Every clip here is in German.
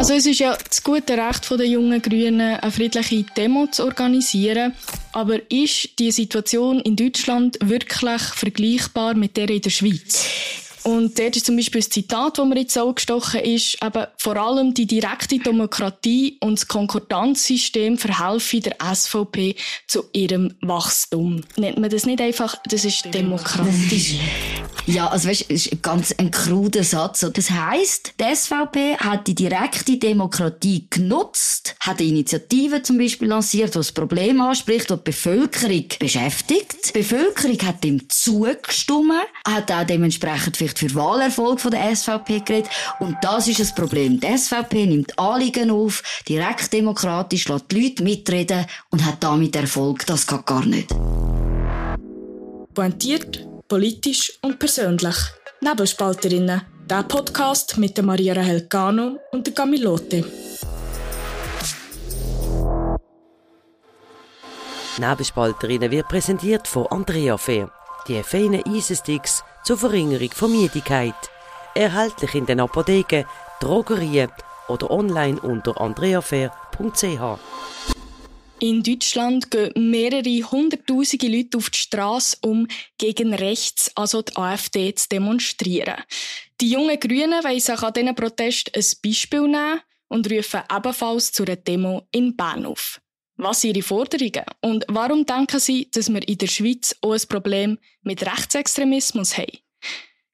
Also es ist ja das gute Recht der jungen Grünen, eine friedliche Demo zu organisieren. Aber ist die Situation in Deutschland wirklich vergleichbar mit der in der Schweiz? Und dort ist zum Beispiel das Zitat, das mir jetzt auch gestochen ist, eben vor allem die direkte Demokratie und das Konkordanzsystem verhelfen der SVP zu ihrem Wachstum. Nennt man das nicht einfach, das ist demokratisch. Ja, also weißt, das ist ganz ein kruder Satz. Das heisst, die SVP hat die direkte Demokratie genutzt, hat eine Initiative zum Beispiel lanciert, die das Problem anspricht, die die Bevölkerung beschäftigt. Die Bevölkerung hat dem zugestimmt, hat auch dementsprechend vielleicht für Wahlerfolg von der SVP geredet. Und das ist das Problem. Die SVP nimmt Anliegen auf, direkt demokratisch, lässt die Leute mitreden und hat damit Erfolg. Das geht gar nicht. Pointiert politisch und persönlich. Nebelspalterinnen. Der Podcast mit der Maria Rahel Gano und der Camilote. Nebelspalterinnen wird präsentiert von Andrea Fair. Die feinen Eisensticks zur Verringerung von Müdigkeit. Erhältlich in den Apotheken, Drogerien oder online unter andreafair.ch. In Deutschland gehen mehrere hunderttausende Leute auf die Straße, um gegen rechts, also die AfD, zu demonstrieren. Die jungen Grünen wollen sich an diesen Protest ein Beispiel nehmen und rufen ebenfalls zu einer Demo in Bern auf. Was sind ihre Forderungen und warum denken sie, dass wir in der Schweiz auch ein Problem mit Rechtsextremismus haben?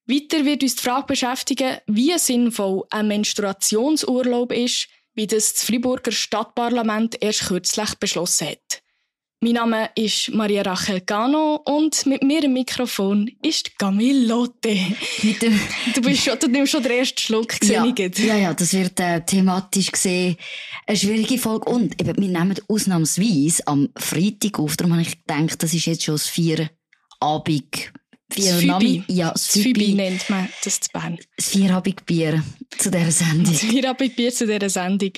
Weiter wird uns die Frage beschäftigen, wie sinnvoll ein Menstruationsurlaub ist, wie das das Friburger Stadtparlament erst kürzlich beschlossen hat. Mein Name ist Maria Rachel Gano und mit mir im Mikrofon ist Camille Lotte. du, bist schon, du nimmst schon den ersten Schluck gesehen. Ja, ja, ja, das wird äh, thematisch gesehen eine schwierige Folge. Und eben, wir nehmen ausnahmsweise am Freitag auf. Darum habe ich gedacht, das ist jetzt schon das vier Abend Vier Phoebe. Ja, das Phoebe nennt man das zu Bern. Das Vierabendbier zu dieser Sendung. Das Vierabendbier zu dieser Sendung.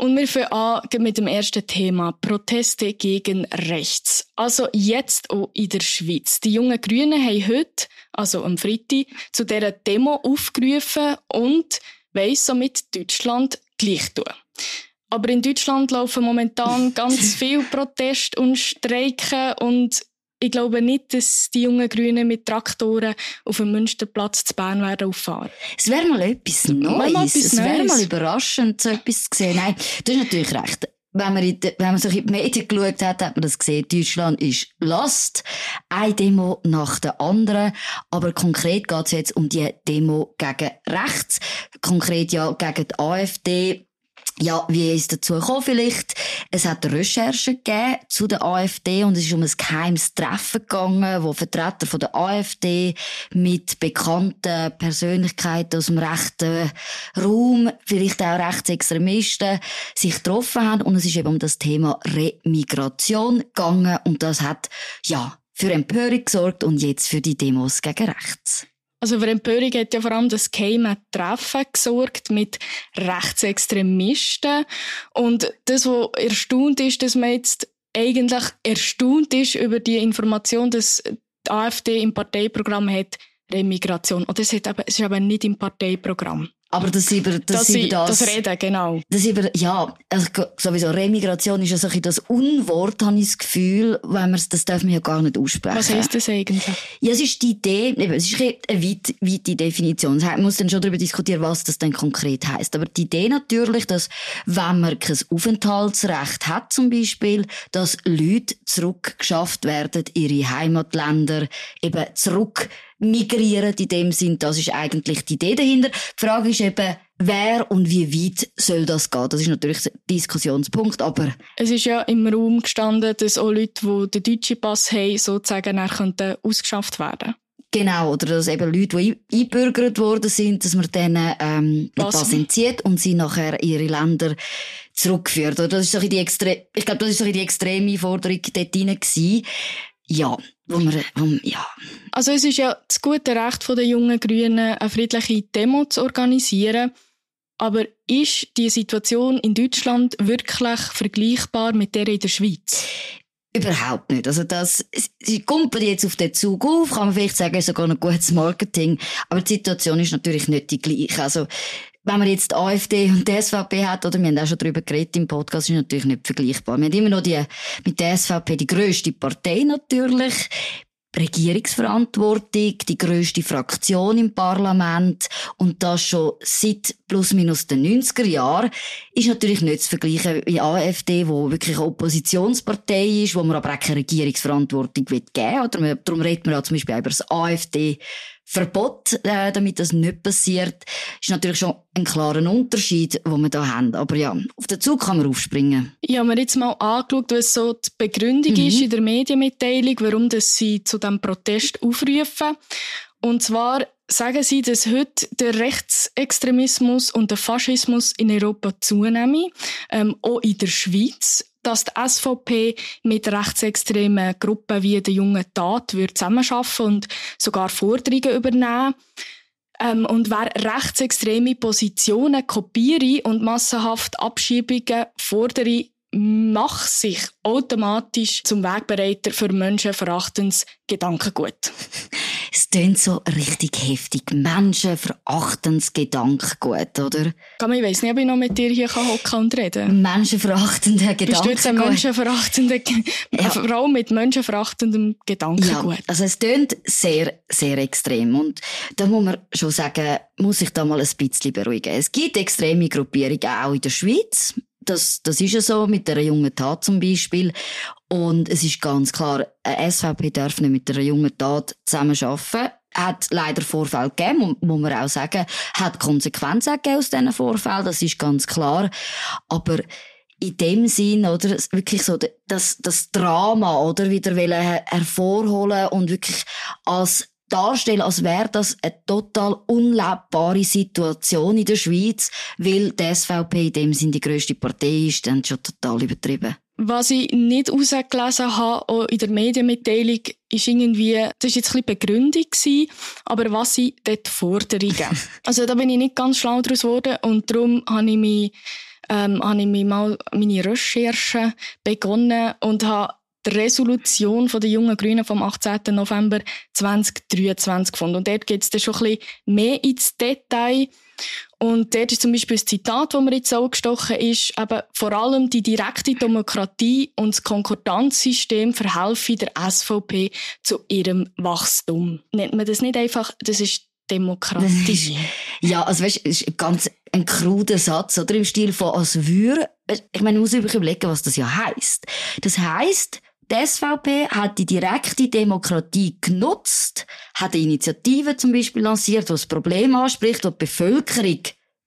Und wir fangen an mit dem ersten Thema. Proteste gegen rechts. Also jetzt auch in der Schweiz. Die jungen Grünen haben heute, also am Freitag, zu dieser Demo aufgerufen und weiss somit Deutschland gleich tun. Aber in Deutschland laufen momentan ganz viele Proteste und Streiken und ich glaube nicht, dass die jungen Grünen mit Traktoren auf dem Münsterplatz zu Bern werden auffahren. Es wäre mal etwas Neues. es wäre mal überraschend, so etwas zu sehen. Nein, du hast natürlich recht. Wenn man, in, wenn man sich in die Medien geschaut hat, hat man das gesehen. Deutschland ist lost. Eine Demo nach der anderen. Aber konkret geht es jetzt um die Demo gegen rechts. Konkret ja gegen die AfD ja, wie ist dazu gekommen vielleicht? Es hat Recherchen gegeben zu der AfD und es ist um ein geheimes Treffen gegangen, wo Vertreter von der AfD mit bekannten Persönlichkeiten aus dem rechten Raum, vielleicht auch Rechtsextremisten, sich getroffen haben und es ist eben um das Thema Remigration gegangen und das hat, ja, für Empörung gesorgt und jetzt für die Demos gegen rechts. Also für Empörung hat ja vor allem das geheime Treffen gesorgt mit Rechtsextremisten. Und das, was erstaunt ist, dass man jetzt eigentlich erstaunt ist über die Information, dass die AfD im Parteiprogramm hat, Remigration. Und das, ist aber nicht im Parteiprogramm. Aber das über das, das, über das, das Reden, genau. Das über, ja, also sowieso Remigration ist ja so ein das Unwort, habe ich das Gefühl, wenn man das darf man ja gar nicht aussprechen. Was heißt das eigentlich? Ja, es ist die Idee, es ist eine weit, weite Definition. Man muss dann schon darüber diskutieren, was das denn konkret heißt. Aber die Idee natürlich, dass wenn man kein Aufenthaltsrecht hat, zum Beispiel, dass Leute zurückgeschafft werden, ihre Heimatländer eben zurück migrieren in dem Sinn. Das ist eigentlich die Idee dahinter. Die Frage ist eben, wer und wie weit soll das gehen? Das ist natürlich ein Diskussionspunkt, aber... Es ist ja im Raum gestanden, dass auch Leute, die den deutschen Pass haben, sozusagen dann könnten ausgeschafft werden Genau, oder dass eben Leute, die eingebürgert worden sind, dass man denen ähm, Pass. Pass entzieht und sie nachher ihre Länder zurückführt. Oder das ist so die extre ich glaube, das ist so die extreme Forderung dort gewesen. Ja, wo wir, um, ja. Also es ist ja das gute Recht der jungen Grünen, eine friedliche Demo zu organisieren. Aber ist die Situation in Deutschland wirklich vergleichbar mit der in der Schweiz? Überhaupt nicht. Also das, sie kumpeln jetzt auf den Zug auf, kann man vielleicht sagen, ist sogar ein gutes Marketing. Aber die Situation ist natürlich nicht die gleiche. Also, wenn man jetzt die AfD und die SVP hat, oder wir haben auch schon darüber geredet im Podcast, ist natürlich nicht vergleichbar. Wir haben immer noch die, mit der SVP die grösste Partei natürlich. Regierungsverantwortung, die grösste Fraktion im Parlament und das schon seit plus minus den 90er Jahren, ist natürlich nicht zu vergleichen mit AfD, wo wirklich eine Oppositionspartei ist, wo man aber auch keine Regierungsverantwortung geben will. Oder darum redet man ja zum Beispiel über das AfD Verbot, äh, damit das nicht passiert, ist natürlich schon ein klarer Unterschied, den wir da haben. Aber ja, auf den Zug kann man aufspringen. Ich habe mir jetzt mal angeschaut, was so die Begründung mhm. ist in der Medienmitteilung, warum das sie zu diesem Protest aufrufen. Und zwar sagen sie, dass heute der Rechtsextremismus und der Faschismus in Europa zunehmen, ähm, auch in der Schweiz dass die SVP mit rechtsextremen Gruppen wie der jungen Tat zusammenarbeiten und sogar Forderungen übernehmen ähm, und wer rechtsextreme Positionen kopiere und massenhaft Abschiebungen fordere, macht sich automatisch zum Wegbereiter für menschenverachtendes Gedankengut. Es klingt so richtig heftig. Menschenverachtendes Gedankengut, oder? Ich weiss nicht, ob ich noch mit dir hier hocken und reden Menschenverachtende Gedankengut. Bist du menschenverachtende, ja. Frau mit menschenverachtendem Gedankengut? Ja, also es klingt sehr, sehr extrem. Und da muss man schon sagen, muss ich da mal ein bisschen beruhigen. Es gibt extreme Gruppierungen auch in der Schweiz. Das, das ist ja so, mit der jungen Tat zum Beispiel. Und es ist ganz klar, eine SVP darf nicht mit der jungen Tat zusammenarbeiten. Hat leider Vorfälle gegeben, muss man auch sagen. Hat Konsequenzen gegeben aus diesen Vorfällen, das ist ganz klar. Aber in dem Sinn, oder, wirklich so, das, das Drama, oder, wieder hervorholen und wirklich als darstellen, als wäre das eine total unlebbare Situation in der Schweiz, weil die SVP in dem Sinn die grösste Partei ist, dann schon total übertrieben. Was ich nicht herausgelesen habe, auch in der Medienmitteilung, ist irgendwie, das war jetzt ein bisschen Begründung gewesen, aber was sind dort Forderungen? also da bin ich nicht ganz schlau daraus geworden und darum habe ich mich, ähm, habe ich mich mal meine Recherche begonnen und habe die Resolution von der jungen Grünen vom 18. November 2023 gefunden. Und dort geht es dann schon ein bisschen mehr ins Detail. Und dort ist zum Beispiel das Zitat, das mir jetzt auch gestochen ist, eben, vor allem die direkte Demokratie und das Konkordanzsystem verhelfen der SVP zu ihrem Wachstum. Nennt man das nicht einfach, das ist Demokratie? ja, also weißt, es ist ganz ein kruder Satz, oder? Im Stil von, als würde, ich meine, man muss überlegen, was das ja heisst. Das heisst, die SVP hat die direkte Demokratie genutzt, hat eine Initiative zum Beispiel lanciert, die das Problem anspricht, die die Bevölkerung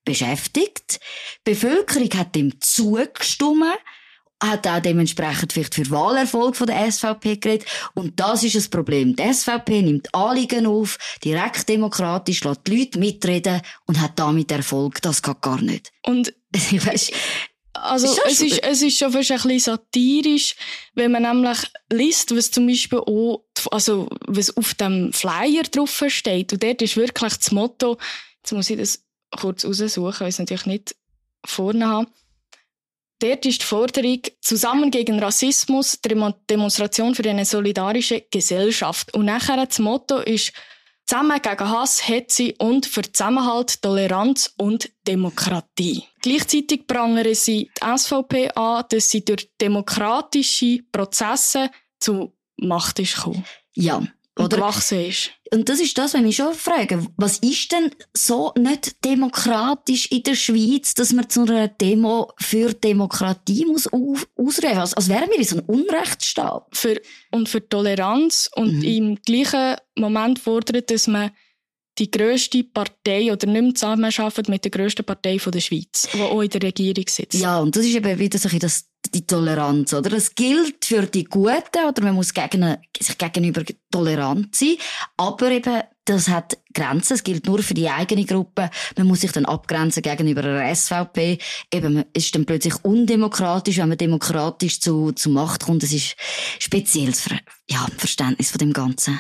beschäftigt. Die Bevölkerung hat dem zugestimmt, hat auch dementsprechend vielleicht für Wahlerfolg von der SVP geredet. Und das ist das Problem. Die SVP nimmt Anliegen auf, direkt demokratisch, lässt die Leute mitreden und hat damit Erfolg. Das geht gar nicht. Und weißt, also ist es, ist, es ist schon fast ein bisschen satirisch, wenn man nämlich liest, was zum Beispiel auch, also was auf dem Flyer drauf steht. Und dort ist wirklich das Motto, jetzt muss ich das kurz raussuchen, weil ich es natürlich nicht vorne habe. Dort ist die Forderung zusammen gegen Rassismus, Demonstration für eine solidarische Gesellschaft. Und nachher das Motto ist Zusammen gegen Hass, Hetze und für Zusammenhalt, Toleranz und Demokratie. Gleichzeitig prangern sie die SVP an, dass sie durch demokratische Prozesse zu Macht ist gekommen. Ja, oder? gewachsen ist. Und das ist das, wenn ich schon frage, was ist denn so nicht demokratisch in der Schweiz, dass man zu einer Demo für Demokratie muss ausrufen? Also, als wären wir in so einem Unrechtsstaat. Für, und für Toleranz und mhm. im gleichen Moment fordert, dass man die grösste Partei oder nicht mehr zusammenarbeitet mit der grössten Partei der Schweiz, die auch in der Regierung sitzt. Ja, und das ist eben wieder so das, die Toleranz, oder? Es gilt für die Guten, oder man muss gegen, sich gegenüber tolerant sein, aber eben, das hat Grenzen, es gilt nur für die eigene Gruppe, man muss sich dann abgrenzen gegenüber der SVP, eben, es ist dann plötzlich undemokratisch, wenn man demokratisch zu, zu Macht kommt, das ist spezielles, ja, Verständnis von dem Ganzen.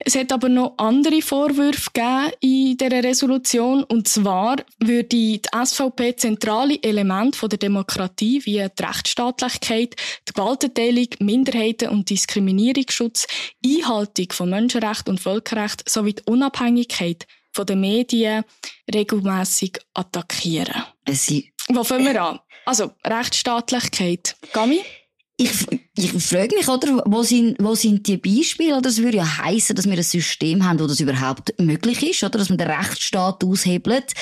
Es hat aber noch andere Vorwürfe gegeben in dieser Resolution. Und zwar würde die SVP zentrale Elemente der Demokratie wie die Rechtsstaatlichkeit, die Gewaltenteilung, Minderheiten und Diskriminierungsschutz, Einhaltung von Menschenrechten und Völkerrecht sowie die Unabhängigkeit von den Medien regelmäßig attackieren. Sie Wo fangen wir an? Also, Rechtsstaatlichkeit. Gami? Ich, ich frage mich, oder, wo sind, wo sind die Beispiele? Oder es würde ja heißen, dass wir ein System haben, wo das überhaupt möglich ist, oder? Dass man den Rechtsstaat aushebelt.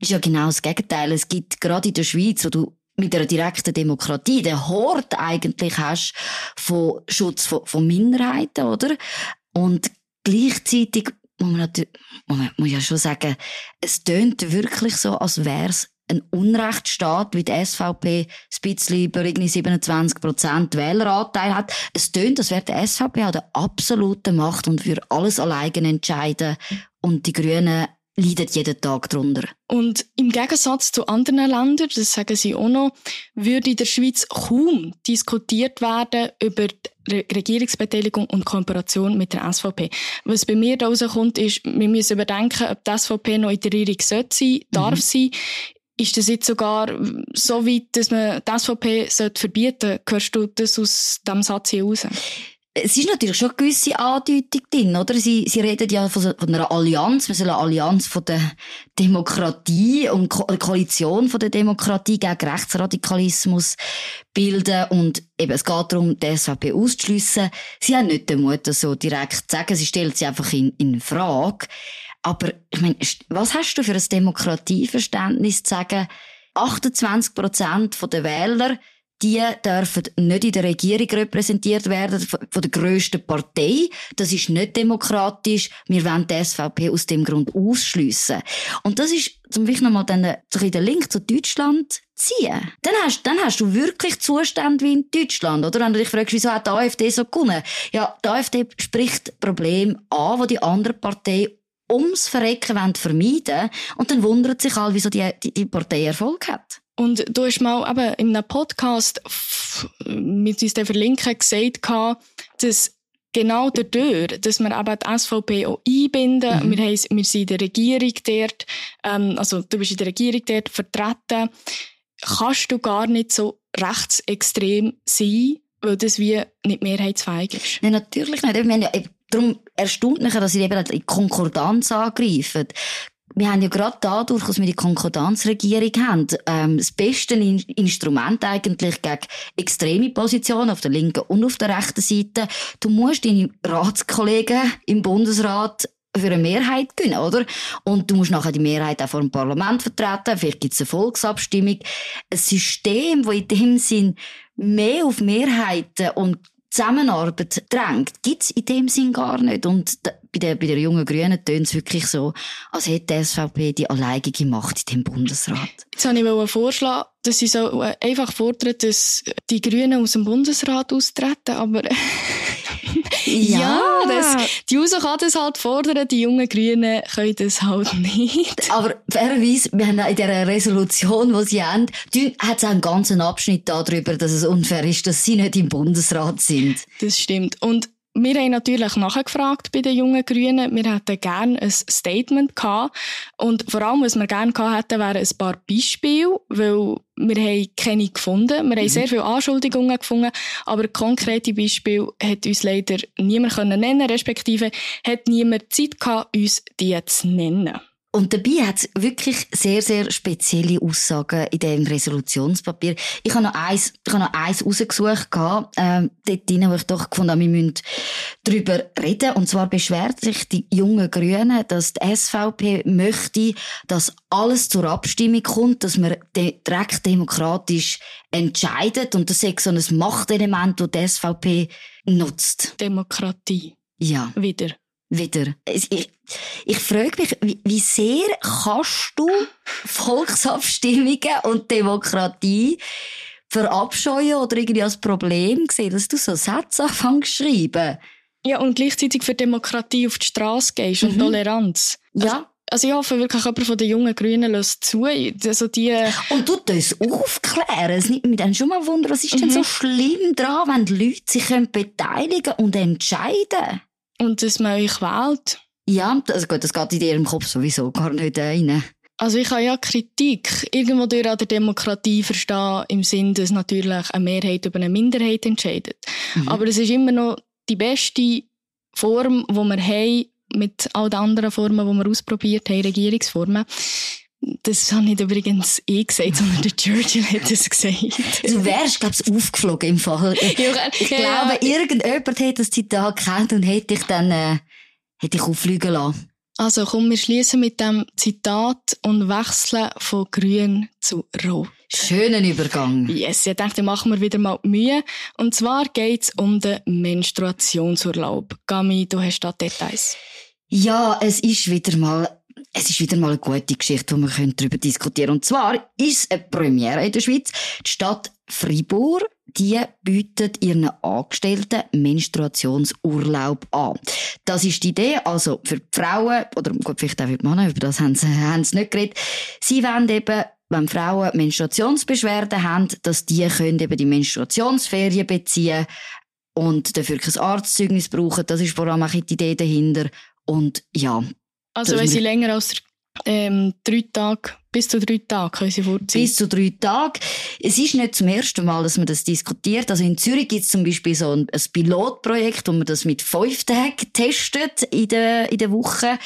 Ist ja genau das Gegenteil. Es gibt gerade in der Schweiz, wo du mit einer direkten Demokratie den Hort eigentlich hast von Schutz von, von Minderheiten, oder? Und gleichzeitig muss man natürlich, muss ja schon sagen, es tönt wirklich so, als wäre es ein Unrechtsstaat, wie die SVP ein bisschen über 27 Prozent Wähleranteil hat. Es tönt, als wäre die SVP an der absoluten Macht und für alles alleine entscheiden und die Grünen leiden jeden Tag darunter. Und im Gegensatz zu anderen Ländern, das sagen sie auch noch, würde in der Schweiz kaum diskutiert werden über die Regierungsbeteiligung und Kooperation mit der SVP. Was bei mir da rauskommt, ist, wir müssen überdenken, ob die SVP noch in der Regierung sollte sein, darf mhm. sein ist das jetzt sogar so weit, dass man die SVP verbieten sollte? Hörst du das aus diesem Satz hier raus? Es ist natürlich schon eine gewisse Andeutung drin, oder? Sie, sie reden ja von, von einer Allianz. Wir sollen eine Allianz von der Demokratie und Ko eine Koalition von der Demokratie gegen Rechtsradikalismus bilden. Und eben, es geht darum, die SVP auszuschliessen. Sie haben nicht den Mut, das so direkt zu sagen. Sie stellt sie einfach in, in Frage. Aber ich meine, was hast du für ein Demokratieverständnis zu sagen, 28 Prozent der Wähler, die dürfen nicht in der Regierung repräsentiert werden von der grössten Partei. Das ist nicht demokratisch. Wir wollen die SVP aus dem Grund ausschliessen. Und das ist, zum Beispiel nochmal den, den Link zu Deutschland ziehen. Dann hast, dann hast du wirklich Zustände wie in Deutschland, oder? Wenn du dich fragst, wieso hat die AfD so gewonnen? Ja, die AfD spricht Problem an, wo die andere Partei ums Verrecken wollen vermeiden und dann wundert sich all, wieso die, die, die Partei Erfolg hat. Und du hast mal eben in einem Podcast mit uns verlinken gesagt, dass genau dadurch, dass wir eben die SVP auch einbinden, mhm. wir, haben, wir sind in der Regierung dort, ähm, also du bist in der Regierung dort vertreten, kannst du gar nicht so rechtsextrem sein, weil das wie nicht mehrheitsfähig ist. Nein, natürlich nicht. Ich meine, Darum erstaunt mich, dass sie eben die Konkordanz angreifen. Wir haben ja gerade dadurch, dass wir die Konkordanzregierung haben, ähm, das beste In Instrument eigentlich gegen extreme Positionen auf der linken und auf der rechten Seite. Du musst deine Ratskollegen im Bundesrat für eine Mehrheit gewinnen, oder? Und du musst nachher die Mehrheit auch vor dem Parlament vertreten. Vielleicht gibt es eine Volksabstimmung. Ein System, das in dem Sinn mehr auf Mehrheiten und Zusammenarbeit drängt, gibt's in dem Sinn gar nicht. Und bei der, bei der jungen Grünen tönt es wirklich so, als hätte die SVP die alleinige Macht in dem Bundesrat. Jetzt wollte ich vorschlagen, dass sie so äh, einfach fordern, dass die Grünen aus dem Bundesrat austreten, aber ja, ja das, die USA kann das halt fordern, die jungen Grünen können das halt nicht. Aber fairerweise, wir haben in dieser Resolution, die sie haben, hat es einen ganzen Abschnitt darüber, dass es unfair ist, dass sie nicht im Bundesrat sind. Das stimmt. Und wir haben natürlich nachgefragt bei den jungen Grünen. Wir hätten gerne ein Statement gehabt. Und vor allem, was wir gerne gehabt hätten, wären ein paar Beispiele, weil wir haben keine gefunden. Wir haben mhm. sehr viele Anschuldigungen gefunden, aber konkrete Beispiele hat uns leider niemand nennen können respektive hat niemand Zeit gehabt, uns die zu nennen. Und dabei hat es wirklich sehr, sehr spezielle Aussagen in dem Resolutionspapier. Ich habe noch eins, ich habe noch eins rausgesucht, ähm, dort drin, wo ich doch gefunden habe, wir müssen darüber reden. Und zwar beschwert sich die jungen Grünen, dass die SVP möchte, dass alles zur Abstimmung kommt, dass man direkt demokratisch entscheidet. Und das ist so ein Machtelement, das die SVP nutzt. Demokratie. Ja. Wieder wieder. Ich, ich frage mich, wie, wie sehr kannst du Volksabstimmungen und Demokratie verabscheuen oder irgendwie als Problem sehen, dass du so Sätze anfängst zu schreiben? Ja, und gleichzeitig für Demokratie auf die Straße gehst und mhm. Toleranz. Also, ja. Also ich hoffe wirklich, jemand von den jungen Grünen lässt zu. Also die und du das aufklären. Es nimmt mich dann schon mal Wunder, was ist mhm. denn so schlimm dran, wenn die Leute sich beteiligen und entscheiden können? Und dass man euch wählt. Ja, also gut, das geht in ihrem Kopf sowieso gar nicht rein. Also ich habe ja Kritik irgendwo durch an der Demokratie verstehen, im Sinn, dass natürlich eine Mehrheit über eine Minderheit entscheidet. Mhm. Aber es ist immer noch die beste Form, die wir haben, mit all den anderen Formen, die wir ausprobiert haben, Regierungsformen. Das habe nicht übrigens ich gesagt, sondern der Churchill hat es gesagt. Du wärst, glaube ich, aufgeflogen im Fall. Ich, ich glaube, irgendjemand hätte das Zitat gekannt und hätte dich dann äh, hätte ich auffliegen lassen. Also komm, wir schließen mit dem Zitat und wechseln von grün zu rot. Schönen Übergang. Yes, ich dachte, machen wir wieder mal Mühe. Und zwar geht es um den Menstruationsurlaub. Gami, du hast da Details. Ja, es ist wieder mal es ist wieder mal eine gute Geschichte, wo wir darüber diskutieren können. Und zwar ist es eine Premiere in der Schweiz. Die Stadt Fribourg, die bietet ihren Angestellten Menstruationsurlaub an. Das ist die Idee, also für die Frauen, oder gut, vielleicht auch für die Männer, über das haben sie, haben sie nicht geredet. Sie wollen eben wenn Frauen Menstruationsbeschwerden haben, dass die können eben die Menstruationsferien beziehen und dafür kein Arztzeugnis brauchen. Das ist vor allem auch die Idee dahinter. Und ja. Also wenn sie länger als ähm, drei Tage, bis zu drei Tage können sie vorziehen. Bis zu drei Tage. Es ist nicht zum ersten Mal, dass man das diskutiert. Also in Zürich gibt es zum Beispiel so ein, ein, Pilotprojekt, wo man das mit fünf Tagen testet in der, in der Woche.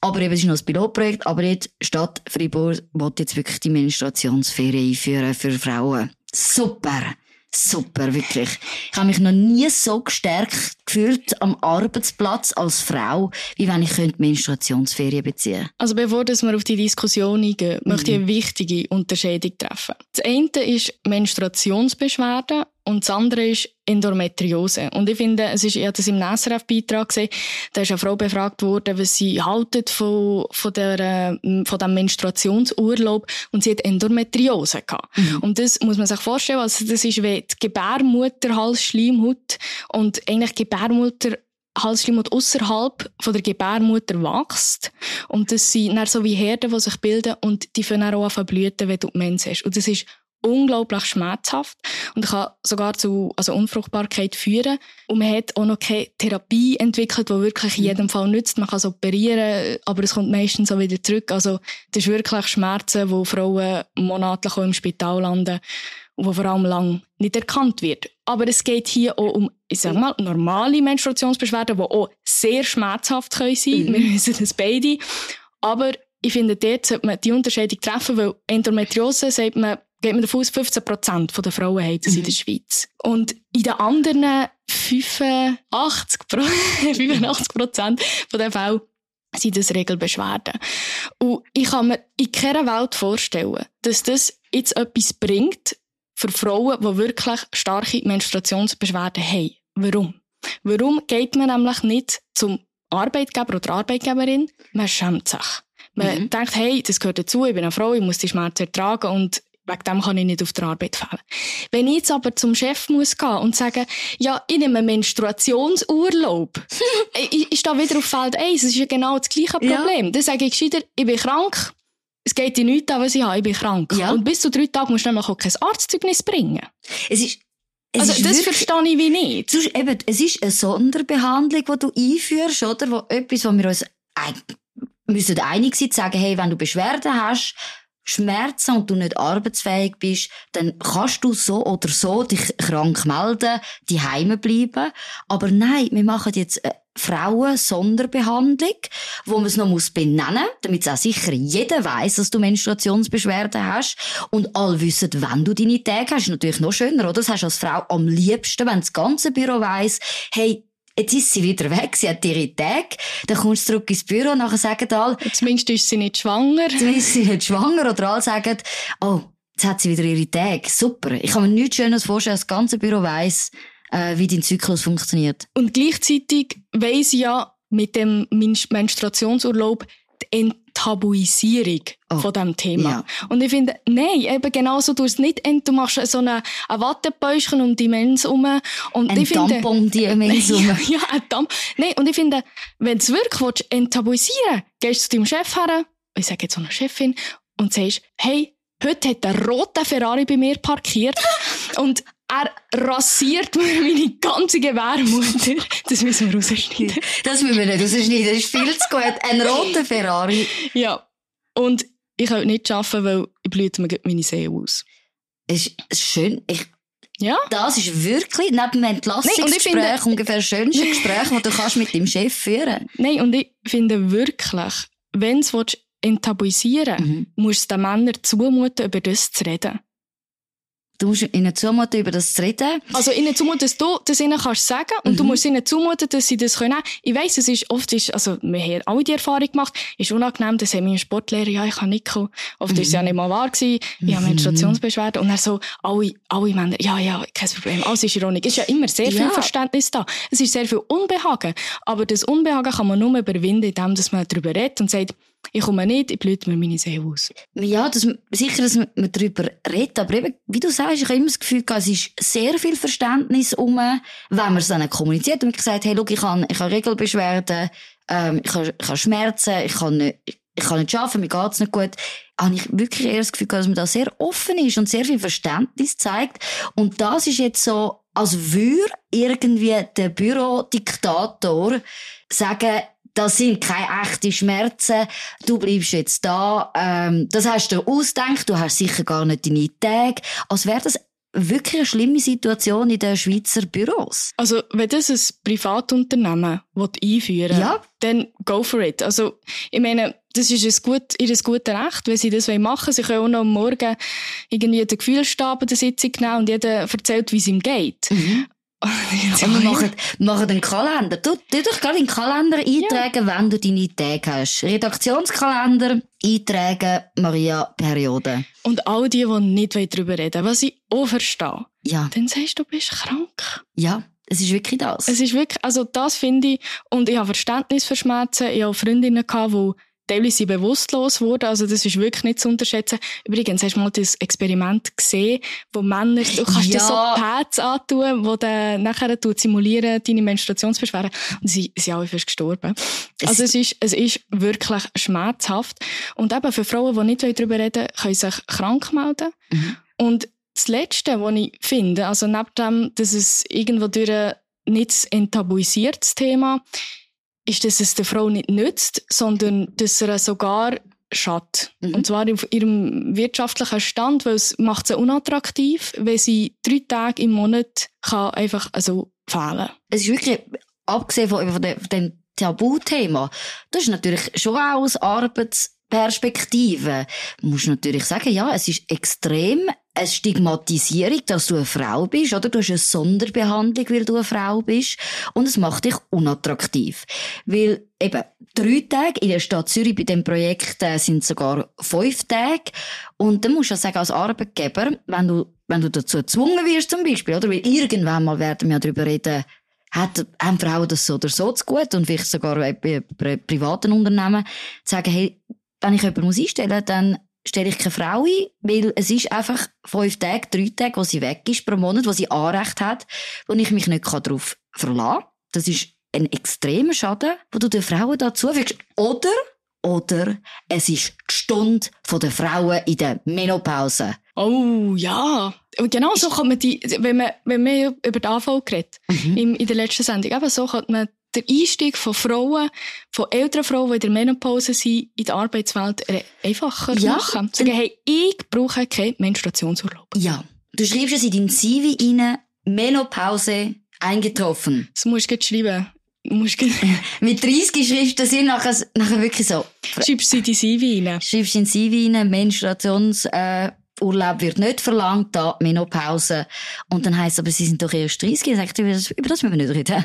Aber eben, es ist noch ein Pilotprojekt. Aber jetzt, Stadt Fribourg will jetzt wirklich die Menstruationsferien einführen für Frauen. Super! Super, wirklich. Ich habe mich noch nie so gestärkt gefühlt am Arbeitsplatz als Frau, wie wenn ich Menstruationsferien beziehen könnte. Also bevor wir auf die Diskussion eingehen, mhm. möchte ich eine wichtige Unterscheidung treffen. Das eine ist Menstruationsbeschwerden und das andere ist Endometriose. Und ich finde, es ist, ich habe das im SRF-Beitrag gesehen, da ist eine Frau befragt worden, was sie haltet von, von, der, äh, von dem Menstruationsurlaub und sie hat Endometriose gehabt. Mhm. Und das muss man sich vorstellen, also das ist wie die Gebärmutterhalsschleimhaut und eigentlich Gebärmutter Halsschleimhaut außerhalb von der Gebärmutter wächst. Und das sind dann so wie Herden, die sich bilden und die fangen auch an zu blüten, wenn du Mens hast. Und das ist unglaublich schmerzhaft und kann sogar zu also Unfruchtbarkeit führen. Und man hat auch noch keine Therapie entwickelt, die wirklich in jedem Fall nützt. Man kann es operieren, aber es kommt meistens auch wieder zurück. Also das ist wirklich Schmerzen, wo Frauen monatlich auch im Spital landen und wo vor allem lang nicht erkannt wird. Aber es geht hier auch um, ich sag mal, normale Menstruationsbeschwerden, die auch sehr schmerzhaft können sein. Mhm. Wir wissen das beide. Aber ich finde, dort sollte man die Unterscheidung treffen, weil Endometriose sagt man, geht man davon aus, 15 Prozent der Frauen haben das mhm. in der Schweiz. Und in den anderen 85 Prozent der Fälle sind das Regelbeschwerden. Und ich kann mir in keiner Welt vorstellen, dass das jetzt etwas bringt für Frauen, die wirklich starke Menstruationsbeschwerden haben. Warum? Warum geht man nämlich nicht zum Arbeitgeber oder Arbeitgeberin? Man schämt sich. Man mhm. denkt, hey, das gehört dazu, ich bin eine Frau, ich muss die Schmerzen ertragen und wegen dem kann ich nicht auf der Arbeit fehlen. Wenn ich jetzt aber zum Chef muss gehen und sagen, ja, ich nehme Menstruationsurlaub, ist da wieder auf Feld 1, das ist ja genau das gleiche Problem. Ja. Dann sage ich gescheiter, ich bin krank, es geht dir nichts an, was ich habe, ich bin krank. Ja. Und bis zu drei Tagen musst du nämlich auch kein Arztzeugnis bringen. Es ist es also, das wirklich, verstehe ich wie nicht. Ist, eben, es ist eine Sonderbehandlung, die du einführst, oder? Wo etwas, wo wir uns müssen einig sein, sagen, hey, wenn du Beschwerden hast, Schmerzen und du nicht arbeitsfähig bist, dann kannst du so oder so dich krank melden, die Heime bleiben. Aber nein, wir machen jetzt eine Frauen-Sonderbehandlung, wo man es noch muss benennen, damit es auch sicher jeder weiß, dass du Menstruationsbeschwerden hast und alle wissen, wenn du deine Tage hast. Ist natürlich noch schöner, oder? Das hast du als Frau am liebsten, wenn das ganze Büro weiß, hey, Jetzt ist sie wieder weg, sie hat ihre Tage. Dann kommst du zurück ins Büro und nachher sagen alle... Zumindest ist sie nicht schwanger. Zumindest ist sie nicht schwanger. Oder alle sagen, oh, jetzt hat sie wieder ihre Tage. Super. Ich kann mir nichts Schönes vorstellen, das ganze Büro weiss, äh, wie dein Zyklus funktioniert. Und gleichzeitig weiss ja mit dem Menstruationsurlaub die Enttabuisierung oh. von diesem Thema. Ja. Und ich finde, nein, eben genauso, du es nicht, du machst so eine, ein Wattepäuschen um die Mens herum. Und ein ich finde, Tampon um die Mens herum. ja, ja, ein Tampon. Nein, und ich finde, wenn du es wirklich willst, enttabuisieren gehst du zu deinem Chef her, ich sage jetzt so eine Chefin, und sagst, hey, heute hat der rote Ferrari bei mir parkiert und er rasiert mir meine ganze Gebärmutter. Das müssen wir rausschneiden. Das müssen wir nicht rausschneiden, das ist viel zu gut. Ein roter Ferrari. Ja. Und ich kann nicht arbeiten, weil ich blüte mir meine Seele aus. Es ist schön. Ich, Ja. Das ist wirklich neben dem finde, ungefähr das schönste Gespräch, das du kannst mit dem Chef führen Nein, und ich finde wirklich, wenn du es enttabuisieren willst, mhm. musst du den Männern zumuten, über das zu reden. Du musst ihnen zumuten, über das zu reden. Also ihnen zumuten, dass du das ihnen kannst sagen und mhm. du musst ihnen zumuten, dass sie das können. Ich weiss, es ist oft, ist, also wir haben alle die Erfahrung gemacht, ist unangenehm, das haben meine Sportlehrer, ja, ich kann nicht kommen. Oft mhm. ist es ja nicht mal wahr gewesen, ich habe Menstruationsbeschwerden und er so, alle, alle Männer, ja, ja, kein Problem, alles ist ironisch. Es ist ja immer sehr viel ja. Verständnis da. Es ist sehr viel Unbehagen. Aber das Unbehagen kann man nur überwinden, indem man darüber redet und sagt, ich komme nicht, ich blüte mir meine Seele aus. Ja, das, sicher, dass man darüber redet, aber eben, wie du sagst, ich habe immer das Gefühl, es ist sehr viel Verständnis um, wenn man es dann kommuniziert und gesagt, hey, schau, ich habe, ich habe Regelbeschwerden, ähm, ich, habe, ich habe Schmerzen, ich kann nicht, ich kann nicht arbeiten, mir geht's nicht gut, habe ich wirklich eher das Gefühl, dass man da sehr offen ist und sehr viel Verständnis zeigt. Und das ist jetzt so, als würde irgendwie der Bürodiktator sagen, das sind keine echten Schmerzen, du bleibst jetzt da, ähm, das hast du ausgedacht, du hast sicher gar nicht deine Tage, als wäre das wirklich eine schlimme Situation in den Schweizer Büros. Also, wenn das ein Privatunternehmen einführen ja. dann go for it. Also, ich meine, das ist ein gut, ihr gutes Recht, wenn sie das machen wollen. Sie können auch noch am Morgen irgendwie den Gefühlsstab der Sitzung nehmen und jeder erzählt, wie es ihm geht. Mhm. Und wir machen, machen einen Kalender. Du, du doch gerade in den Kalender eintragen, ja. wenn du deine Tage hast. Redaktionskalender eintragen, Maria Periode. Und all die, die nicht darüber reden was ich auch verstehe. Ja. Dann sagst du, du bist krank. Ja. Es ist wirklich das. Es ist wirklich, also das finde ich, und ich habe Verständnis für Schmerzen. Ich habe Freundinnen gehabt, die teilweise bewusstlos wurden. Also das ist wirklich nicht zu unterschätzen. Übrigens, hast du mal das Experiment gesehen, wo Männer, du kannst ja. dir so Pads antun, wo dann nachher tut simulieren deine Menstruationsbeschwerden. Und sie sind alle fast gestorben. Es also es ist, es ist wirklich schmerzhaft. Und eben für Frauen, die nicht darüber reden können sich krank melden. Mhm. Und das Letzte, was ich finde, also neben dem, dass es irgendwo durch nicht enttabuisiertes Thema ist, dass es der Frau nicht nützt, sondern dass er sogar schadet. Mhm. Und zwar auf ihrem wirtschaftlichen Stand, weil es macht sie unattraktiv, wenn sie drei Tage im Monat kann einfach also fehlen. Es ist wirklich, abgesehen von, von dem Tabuthema, das ist natürlich schon auch aus Arbeitsperspektive. Man muss natürlich sagen, ja, es ist extrem eine Stigmatisierung, dass du eine Frau bist, oder? Du hast eine Sonderbehandlung, weil du eine Frau bist. Und es macht dich unattraktiv. Weil eben drei Tage in der Stadt Zürich bei dem Projekt äh, sind sogar fünf Tage. Und dann musst du ja sagen, als Arbeitgeber, wenn du, wenn du dazu gezwungen wirst, zum Beispiel, oder? Weil irgendwann mal werden wir ja darüber reden, hat, haben Frauen das so oder so zu gut und vielleicht sogar bei, bei privaten Unternehmen, sagen, hey, wenn ich jemanden einstellen muss, dann stelle ich keine Frau ein, weil es ist einfach fünf Tage, drei Tage, wo sie weg ist pro Monat, wo sie Anrecht hat, wo ich mich nicht darauf verlassen kann. Das ist ein extremer Schaden, wo du den Frauen da zufügst. Oder, oder es ist die Stunde der Frauen in der Menopause. Oh, ja. Genau so kann man die, wenn man, wenn man über die AV geredet, mhm. in der letzten Sendung, eben so kann man der Einstieg von Frauen, von älteren Frauen, die in der Menopause sind, in die Arbeitswelt einfacher ja. machen. Sagen, hey, ich brauche keinen Menstruationsurlaub. Ja. Du schreibst es in dein CV rein, Menopause eingetroffen. Das musst du schreiben. Mit 30 schreibst du das nachher, nachher wirklich so. Schreibst du in dein CV rein? Schreibst in CV rein, Menstruations, äh, Urlaub wird nicht verlangt, da Menopause. Und dann heisst es aber, sie sind doch erst 30. Dann sagt über das, über das müssen wir nicht reden.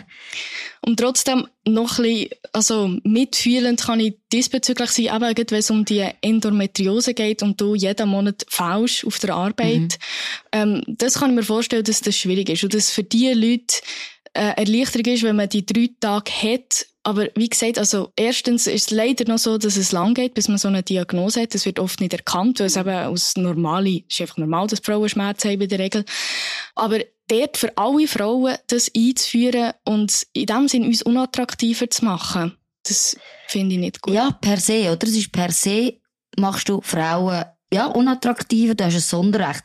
Und trotzdem noch ein bisschen, also mitfühlend kann ich diesbezüglich sein, eben wenn es um die Endometriose geht und du jeden Monat faust auf der Arbeit. Mhm. Ähm, das kann ich mir vorstellen, dass das schwierig ist. Und dass für die Leute äh, Erleichterung ist, wenn man die drei Tage hat, aber wie gesagt, also erstens ist es leider noch so, dass es lang geht, bis man so eine Diagnose hat. Das wird oft nicht erkannt, weil es eben aus normale, ist einfach normal, dass Frauen Schmerzen haben in der Regel. Aber dort für alle Frauen das einzuführen und in dem Sinn uns unattraktiver zu machen, das finde ich nicht gut. Ja, per se, oder? Es ist per se, machst du Frauen, ja, unattraktiver, du hast ein Sonderrecht.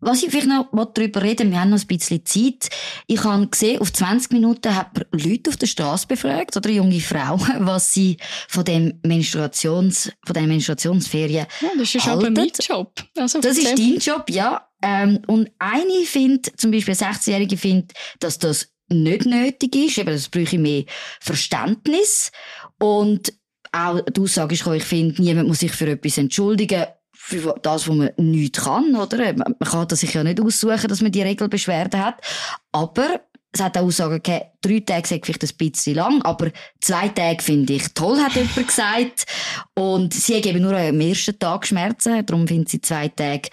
Was ich vielleicht noch darüber reden wir haben noch ein bisschen Zeit. Ich habe gesehen, auf 20 Minuten hat man Leute auf der Straße befragt, oder junge Frauen, was sie von dem Menstruations, von den Menstruationsferien Ja, das ist halten. aber mein Job. Also, Das ist dein Job, ja. Ähm, und eine findet, zum Beispiel eine 16-Jährige findet, dass das nicht nötig ist. Eben, das bräuchte mehr Verständnis. Und auch die Aussage ist, ich finde, niemand muss sich für etwas entschuldigen, für das, was man nicht kann, oder? Man kann das sich ja nicht aussuchen, dass man die Regelbeschwerden hat. Aber es hat auch Aussagen gegeben, drei Tage sind vielleicht ein bisschen lang, aber zwei Tage finde ich toll, hat jemand gesagt. Und sie hat eben nur am ersten Tag Schmerzen, darum findet sie zwei Tage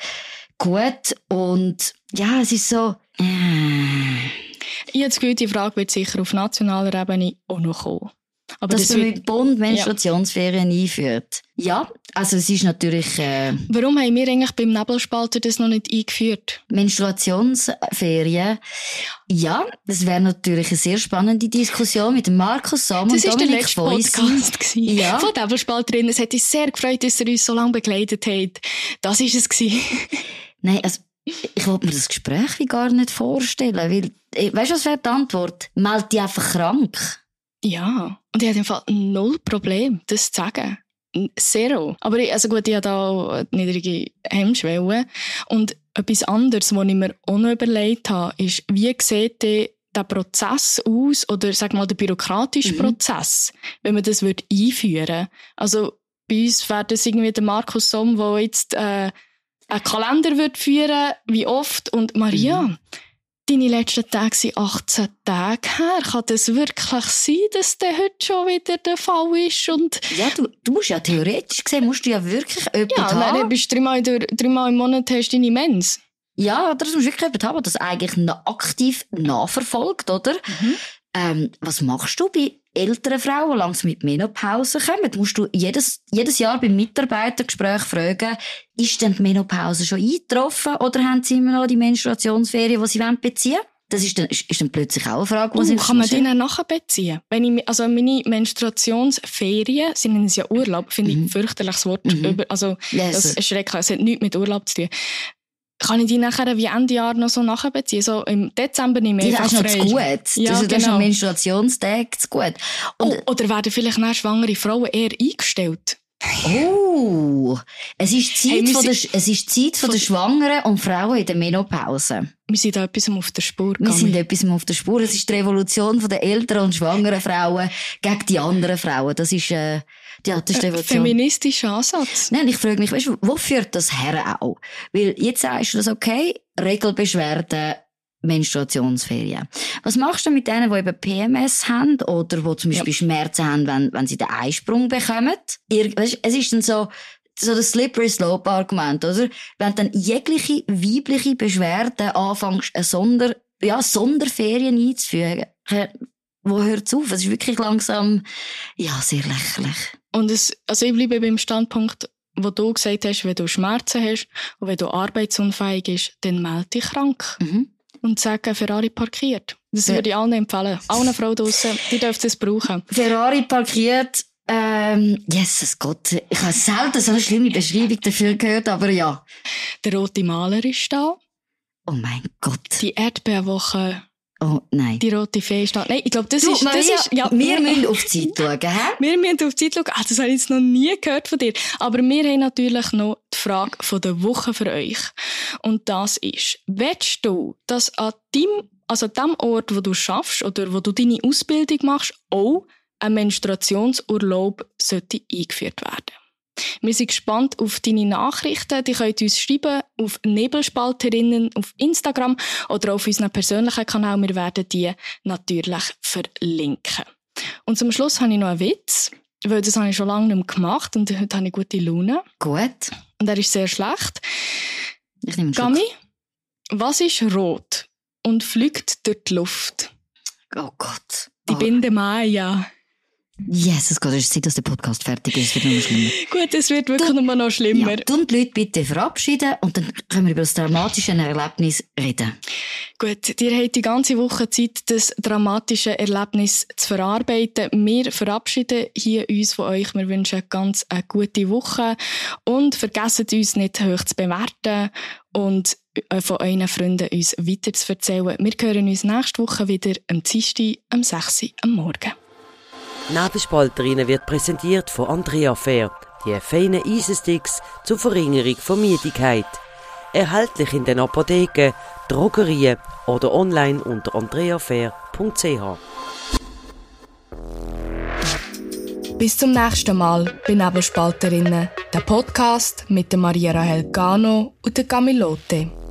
gut. Und ja, es ist so, äh, Gefühl, die Frage wird sicher auf nationaler Ebene auch noch kommen. Aber dass das man mit Bund Menstruationsferien einführt. Ja, also es ist natürlich äh, warum haben wir eigentlich beim Nebelspalter das noch nicht eingeführt? Menstruationsferien. Ja, das wäre natürlich eine sehr spannende Diskussion mit Markus Sam Das und war der Dominik letzte. Podcast gewesen. Ja. von Nebelspalterinnen. Es hat uns sehr gefreut, dass ihr uns so lange begleitet habt. Das war es. gewesen. Nein, also ich wollte mir das Gespräch wie gar nicht vorstellen, weil, äh, weißt du, was wäre die Antwort? Meld dich einfach krank. Ja. Und ich hatte im Fall null Problem, das zu sagen. Zero. Aber ich, also gut, ich habe da auch niedrige Hemmschwelle. Und etwas anderes, was ich mir auch noch überlegt habe, ist, wie sieht der Prozess aus, oder sag mal, der bürokratische Mhm. Prozess, wenn man das würde einführen Also, bei uns wäre das irgendwie der Markus Somm, der jetzt äh, einen Kalender würde führen wie oft. Und Maria, Mhm. Deine letzten Tage sind 18 Tage her. Kann das wirklich sein, dass der heute schon wieder der Fall ist? Und Ja, du, du musst ja theoretisch gesehen, musst du ja wirklich jemanden ja, haben. dann bist du dreimal, dreimal im Monat hast du deine Mens. Ja, oder du musst wirklich jemanden haben, der das eigentlich aktiv nachverfolgt, oder? Mhm. Ähm, was machst du bei älteren Frauen, die langsam mit Menopause kommen? Musst du jedes, jedes Jahr beim Mitarbeitergespräch fragen, ist denn die Menopause schon eingetroffen oder haben sie immer noch die Menstruationsferien, die sie wollen beziehen Das ist dann, ist, dann plötzlich auch eine Frage, die Uh, kann man die dann nachbeziehen? Wenn ich, also meine Menstruationsferien, es ja Urlaub, finde ich Mhm. ein fürchterliches Wort. Mhm. Über, also, Ja, das ist schrecklich. Es hat nichts mit Urlaub zu tun. Kann ich die nachher wie Ende Jahr noch so nachbeziehen? So im Dezember nicht mehr hast einfach noch zu gut. Ja, das, das ist genau. noch Menstruationstag zu gut. Und, Oh, oder werden vielleicht nach schwangere Frauen eher eingestellt? oh, es ist Zeit, Hey, von der, es ist Zeit von der Schwangeren und Frauen in der Menopause. Wir sind da etwas auf der Spur. Wir sind etwas auf der Spur. Es ist die Revolution von der älteren und schwangeren Frauen gegen die anderen Frauen. Das ist, äh, das ist die Ein Revolution. feministischer Ansatz. Nein, ich frage mich, weißt wo führt das her auch? Weil jetzt sagst du das okay, Regelbeschwerden, Menstruationsferien. Was machst du mit denen, die eben PMS haben oder die zum Beispiel Schmerzen haben, wenn, wenn sie den Eisprung bekommen? Ihr, weißt, es ist dann so, so das Slippery Slope Argument, oder? Wenn dann jegliche weibliche Beschwerden anfängst, eine Sonder, ja, Sonderferien einzufügen, äh, wo hört's auf? Es ist wirklich langsam, ja, sehr lächerlich. Und es, also ich bleibe beim Standpunkt, wo du gesagt hast, wenn du Schmerzen hast und wenn du arbeitsunfähig bist, dann melde dich krank. Mhm. Und sag, ein Ferrari parkiert. Das Ja. würde ich allen empfehlen. Allen Frauen draussen, die dürfen das brauchen. Ferrari parkiert. Ähm, Jesus Gott, ich habe selten so eine schlimme Beschreibung dafür gehört, aber ja. Der rote Maler ist da. Oh mein Gott. Die Erdbeerwoche, Oh nein. die rote Fee ist da. Nein, ich glaube, das du, ist, das ist, ja. wir müssen auf die Zeit schauen, hä? Wir müssen auf die Zeit schauen. Ah, das habe ich jetzt noch nie gehört von dir. Aber wir haben natürlich noch die Frage von der Woche für euch. Und das ist, willst du, dass an deinem, also an dem Ort, wo du schaffst oder wo du deine Ausbildung machst, auch ein Menstruationsurlaub sollte eingeführt werden? Wir sind gespannt auf deine Nachrichten. Die könnt ihr uns schreiben auf Nebelspalterinnen auf Instagram oder auf unseren persönlichen Kanal. Wir werden die natürlich verlinken. Und zum Schluss habe ich noch einen Witz, weil das habe ich schon lange nicht mehr gemacht und heute habe ich gute Laune. Gut. Und er ist sehr schlecht. Ich nehme. Gami, was ist rot und fliegt durch die Luft? Oh Gott. Die oh, Binde Maya. Jesus Gott, es ist Zeit, dass der Podcast fertig ist. Es wird noch schlimmer. Gut, es wird wirklich du, noch schlimmer. Ja, tun die Leute bitte verabschieden und dann können wir über das dramatische Erlebnis reden. Gut, ihr habt die ganze Woche Zeit, das dramatische Erlebnis zu verarbeiten. Wir verabschieden hier uns von euch. Wir wünschen ganz eine gute Woche und vergessen uns nicht hoch zu bewerten und äh, von euren Freunden uns weiter zu erzählen. Wir hören uns nächste Woche wieder am Dienstag, am 6. am Morgen. Nebelspalterinnen wird präsentiert von Andrea Fair, die feinen Eisensticks zur Verringerung von Müdigkeit. Erhältlich in den Apotheken, Drogerien oder online unter andreafair.ch. Bis zum nächsten Mal bei Nebelspalterinnen, der Podcast mit Maria Rahel Gano und der Camilote.